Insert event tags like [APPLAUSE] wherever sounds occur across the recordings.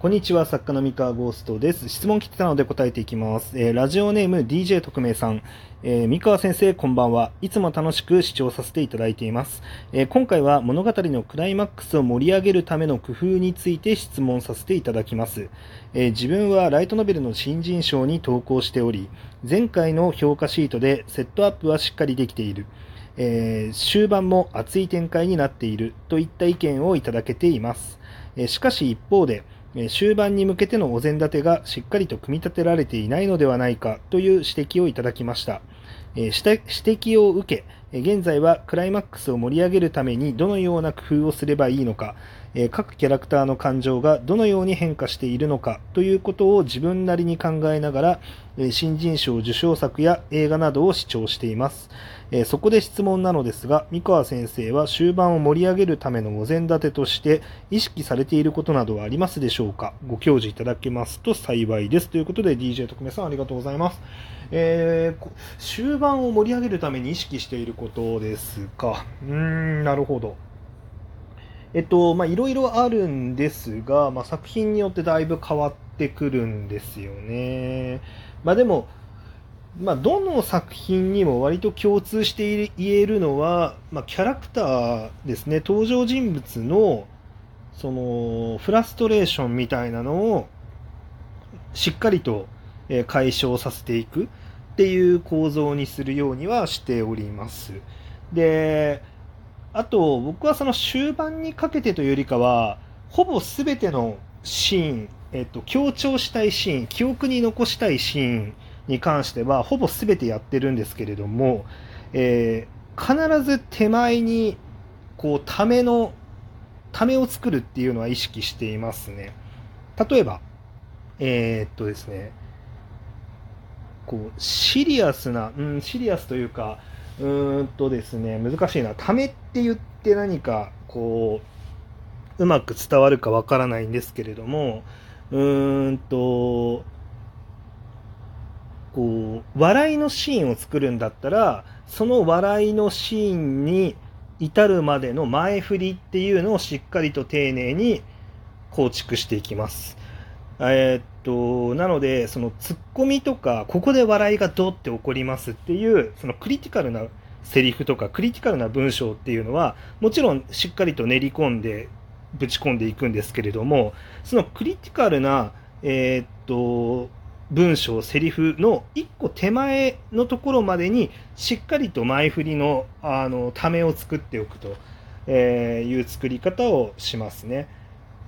こんにちは、作家の三河ゴーストです。質問来てたので答えていきます。えーラジオネーム DJ 特命さん。えー三河先生、こんばんは。いつも楽しく視聴させていただいています。えー今回は物語のクライマックスを盛り上げるための工夫について質問させていただきます。えー自分はライトノベルの新人賞に投稿しており、前回の評価シートでセットアップはしっかりできている。えー終盤も熱い展開になっているといった意見をいただけています。えーしかし一方で、終盤に向けてのお膳立てがしっかりと組み立てられていないのではないかという指摘をいただきました。指摘を受け、現在はクライマックスを盛り上げるためにどのような工夫をすればいいのか、え各キャラクターの感情がどのように変化しているのかということを自分なりに考えながら、え新人賞受賞作や映画などを視聴しています。えそこで質問なのですが、三河先生は終盤を盛り上げるためのお膳立てとして意識されていることなどはありますでしょうか？ご教示いただけますと幸いです。ということで DJ 特命さんありがとうございます。えー終盤を盛り上げるために意識していることですか。うーん、なるほど。えっと、まあ、いろいろあるんですが、まあ、作品によってだいぶ変わってくるんですよね。まあ、でも、まあ、どの作品にも割と共通して言えるのは、まあ、キャラクターですね、登場人物の、その、フラストレーションみたいなのを、しっかりと解消させていくっていう構造にするようにはしております。で、あと、僕はその終盤にかけてというよりかは、ほぼ全てのシーン、えっと、強調したいシーン、記憶に残したいシーンに関しては、ほぼ全てやってるんですけれども、えー必ず手前に、こう、ための、ためを作るっていうのは意識していますね。例えば、えーっとですね、こう、シリアスな、うん、シリアスというか、うんとですね、難しいな。ためって言って何か、こう、うまく伝わるかわからないんですけれども、うーんと、こう、笑いのシーンを作るんだったら、その笑いのシーンに至るまでの前振りっていうのをしっかりと丁寧に構築していきます。えーと、なので、そのツッコミとか、ここで笑いがドって起こりますっていう、そのクリティカルなセリフとか、クリティカルな文章っていうのは、もちろんしっかりと練り込んで、ぶち込んでいくんですけれども、そのクリティカルな、えーっと、文章、セリフの一個手前のところまでに、しっかりと前振りの、あの、ためを作っておくと、えいう作り方をしますね。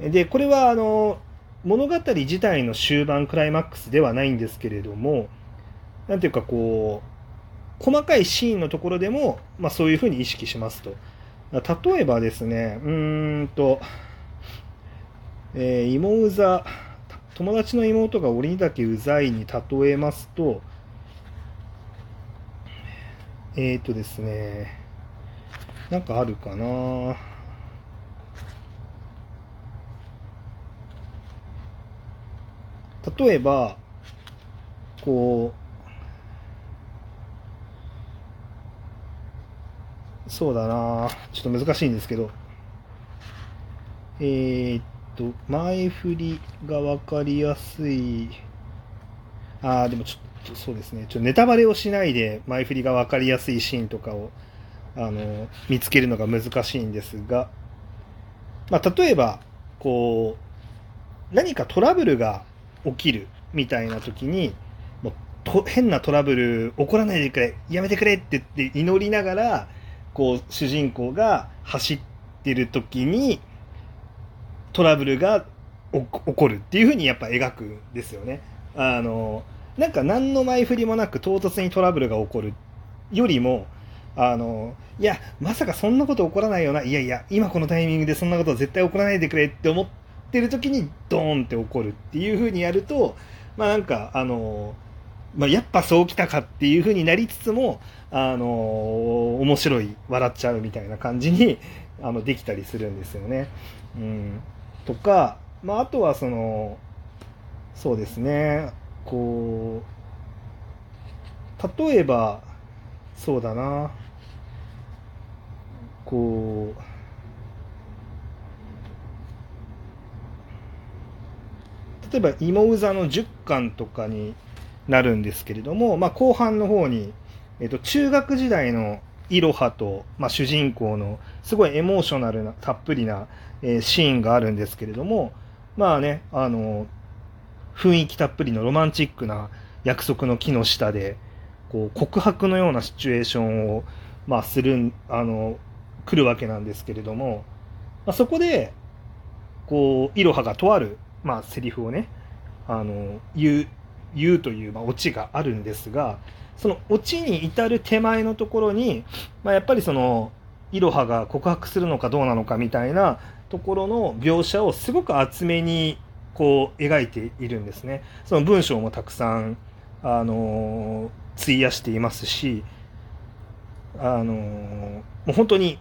で、これは、あの、物語自体の終盤クライマックスではないんですけれども、なんていうかこう、細かいシーンのところでも、まあそういうふうに意識しますと。例えばですね、うーんと、えー芋うざ、友達の妹が俺にだけうざいに例えますと、えーとですね、なんかあるかな例えば、こう、そうだなちょっと難しいんですけど、えーっと、前振りが分かりやすい、ああ、でもちょっとそうですね、ちょっとネタバレをしないで前振りが分かりやすいシーンとかを、あの、見つけるのが難しいんですが、まあ、例えば、こう、何かトラブルが起きるみたいな時にもうと変なトラブル起こらないでくれやめてくれって言って祈りながらこう主人公が走ってる時にトラブルが起こるっていう風にやっぱ描くんですよね。あのなんか何の前振りもなく唐突にトラブルが起こるよりもあのいやまさかそんなこと起こらないよないやいや今このタイミングでそんなこと絶対起こらないでくれって思ってる時にドーンって起こるっていう風にやるとまあなんかあのまあ、やっぱそうきたかっていう風になりつつもあの面白い笑っちゃうみたいな感じに [LAUGHS] あのできたりするんですよね。うん、とか、まあ、あとはそのそうですね。こう例えばそうだな。こう例えば芋座の10巻とかになるんですけれども、まあ、後半の方に、えっと、中学時代のいろはと、まあ、主人公のすごいエモーショナルなたっぷりな、えー、シーンがあるんですけれどもまあねあの雰囲気たっぷりのロマンチックな約束の木の下でこう告白のようなシチュエーションを、まあ、するあの来るわけなんですけれども、まあ、そこでこういろはがとある、まあ、セリフをねあの言う言うという、まあ、オチがあるんですがそのオチに至る手前のところに、まあ、やっぱりそのいろはが告白するのかどうなのかみたいなところの描写をすごく厚めにこう描いているんですね。その文章もたくさん、あの費やしていますし、あのもう本当に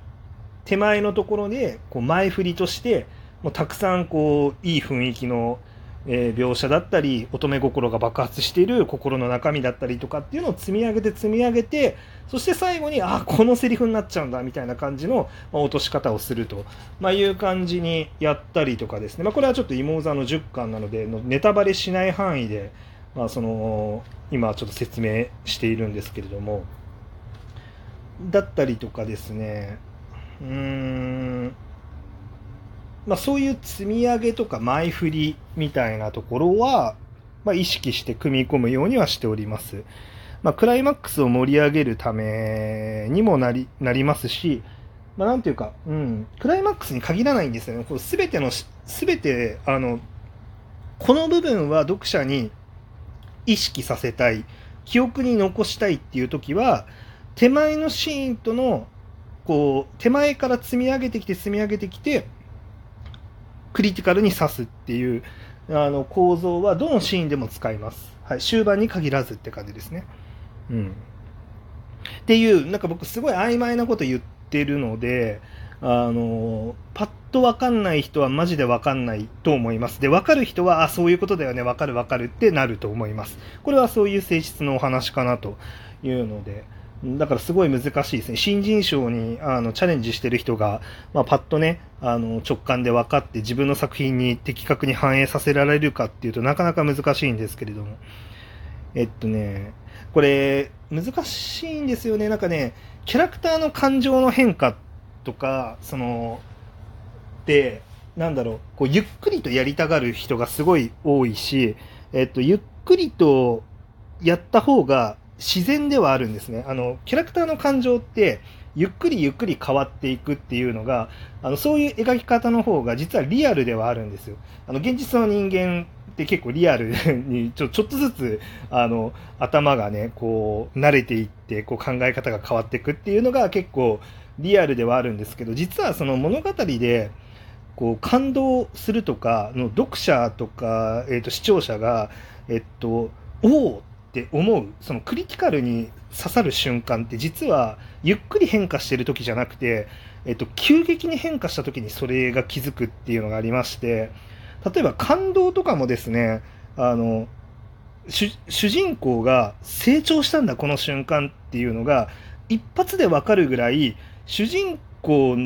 手前のところでこう前振りとしてもうたくさんこういい雰囲気のえー、描写だったり乙女心が爆発している心の中身だったりとかっていうのを積み上げて積み上げてそして最後にあこのセリフになっちゃうんだみたいな感じの、まあ、落とし方をすると、まあ、いう感じにやったりとかですね、まあ、これはちょっと妹座の10巻なのでネタバレしない範囲で、まあ、その今ちょっと説明しているんですけれども。だったりとかですね。うーん。まあ、そういう積み上げとか前振りみたいなところは、まあ、意識して組み込むようにはしております。まあ、クライマックスを盛り上げるためにもなりなりますし、まあ、なんていうか、うん、クライマックスに限らないんですよね。こう全ての、全て、あの、この部分は読者に意識させたい、記憶に残したいっていう時は、手前のシーンとの、こう、手前から積み上げてきて積み上げてきて、クリティカルに刺すっていうあの構造はどのシーンでも使います。はい、終盤に限らずって感じですね。うん。っていう、なんか僕すごい曖昧なこと言ってるので、あの、パッとわかんない人はマジでわかんないと思います。で、わかる人は、あ、そういうことだよね、わかるわかるってなると思います。これはそういう性質のお話かなというので、だからすごい難しいですね。新人賞にあのチャレンジしてる人が、まあ、パッとね、あの直感で分かって自分の作品に的確に反映させられるかっていうとなかなか難しいんですけれども。えっとね、これ難しいんですよね。なんかね、キャラクターの感情の変化とか、その、で、なんだろう、こうゆっくりとやりたがる人がすごい多いし、えっと、ゆっくりとやった方が自然ではあるんですね。あの、キャラクターの感情って、ゆっくりゆっくり変わっていくっていうのが、あの、そういう描き方の方が実はリアルではあるんですよ。あの、現実の人間って結構リアル [LAUGHS] にちょ、ちょっとずつ、あの、頭がね、こう、慣れていって、こう考え方が変わっていくっていうのが結構リアルではあるんですけど、実はその物語で、こう感動するとかの読者とか、えー、と視聴者が、えっと、おおっって思うそのクリティカルに刺さる瞬間って実はゆっくり変化してる時じゃなくて、えっと、急激に変化した時にそれが気づくっていうのがありまして例えば感動とかもですねあの主人公が成長したんだこの瞬間っていうのが一発でわかるぐらい主人公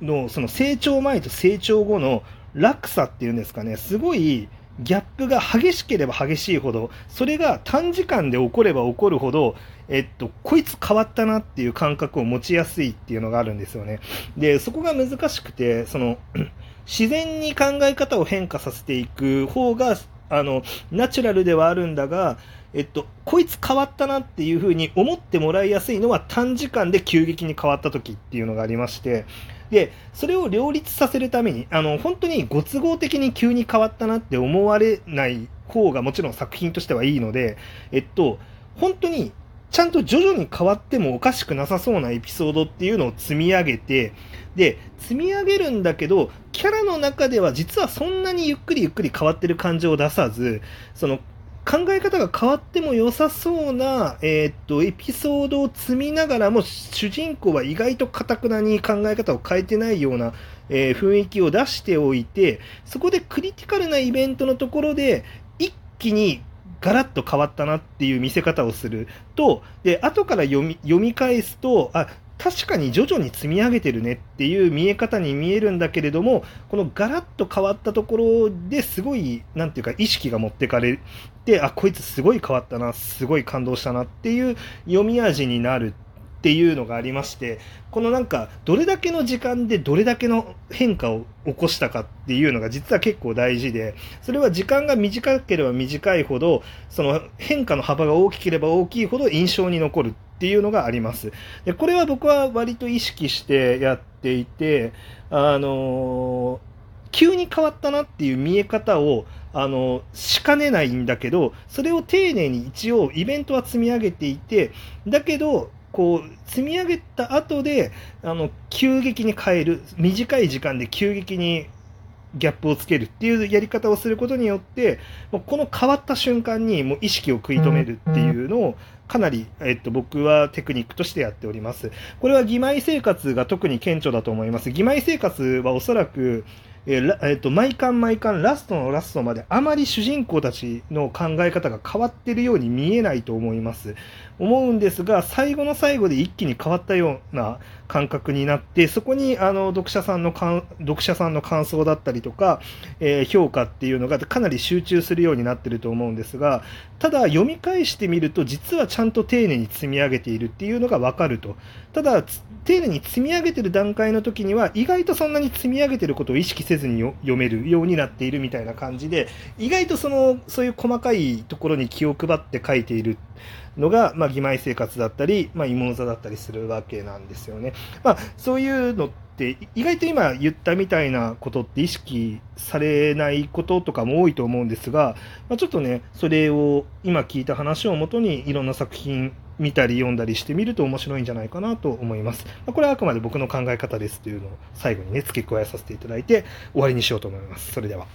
のその成長前と成長後の落差っていうんですかねすごいギャップが激しければ激しいほど、それが短時間で起これば起こるほど、えっと、こいつ変わったなっていう感覚を持ちやすいっていうのがあるんですよね。で、そこが難しくて、その、[CLEARS THROAT] 自然に考え方を変化させていく方が、あの、ナチュラルではあるんだが、えっと、こいつ変わったなっていうふうに思ってもらいやすいのは短時間で急激に変わった時っていうのがありまして、で、それを両立させるために、あの、本当にご都合的に急に変わったなって思われない方がもちろん作品としてはいいので、えっと、本当にちゃんと徐々に変わってもおかしくなさそうなエピソードっていうのを積み上げて、で、積み上げるんだけど、キャラの中では実はそんなにゆっくりゆっくり変わってる感情を出さず、その考え方が変わっても良さそうな、えー、っと、エピソードを積みながらも、主人公は意外とかたくなに考え方を変えてないような、えー、雰囲気を出しておいて、そこでクリティカルなイベントのところで、一気にガラッと変わったなっていう見せ方をすると、で、後から読み、読み返すと、あ、確かに徐々に積み上げてるねっていう見え方に見えるんだけれども、このガラッと変わったところですごい、なんていうか、意識が持ってかれて、あ、こいつすごい変わったな、すごい感動したなっていう読み味になるっていうのがありまして、このなんか、どれだけの時間でどれだけの変化を起こしたかっていうのが実は結構大事で、それは時間が短ければ短いほど、その変化の幅が大きければ大きいほど印象に残るっていうのがあります。で、これは僕は割と意識してやっていて、あの急に変わったなっていう見え方を、あの、しかねないんだけど、それを丁寧に一応イベントは積み上げていて、だけど、こう積み上げた後であの急激に変える短い時間で急激にギャップをつけるっていうやり方をすることによってこの変わった瞬間にもう意識を食い止めるっていうのをかなり、えっと、僕はテクニックとしてやっております。これは義妹生活が特に顕著だと思います。義妹生活はおそらくえーえーと、毎巻毎巻ラストのラストまであまり主人公たちの考え方が変わっているように見えないと思います。思うんですが、最後の最後で一気に変わったような感覚になって、そこにあの読者さんの読者さんの感想だったりとか、えー、評価っていうのがかなり集中するようになってると思うんですが、ただ読み返してみると、実はちゃんと丁寧に積み上げているっていうのが分かると。ただ、丁寧に積み上げてる段階の時には、意外とそんなに積み上げてることを意識せずに読めるようになっているみたいな感じで、意外とその、そういう細かいところに気を配って書いているのが、まあ、義妹生活だったり、まあ、妹座だったりするわけなんですよね。まあ、そういうのって、意外と今言ったみたいなことって意識されないこととかも多いと思うんですが、まあ、ちょっとね、それを今聞いた話をもとにいろんな作品見たり読んだりしてみると面白いんじゃないかなと思います。ま、これはあくまで僕の考え方ですというのを最後にね、付け加えさせていただいて終わりにしようと思います。それでは。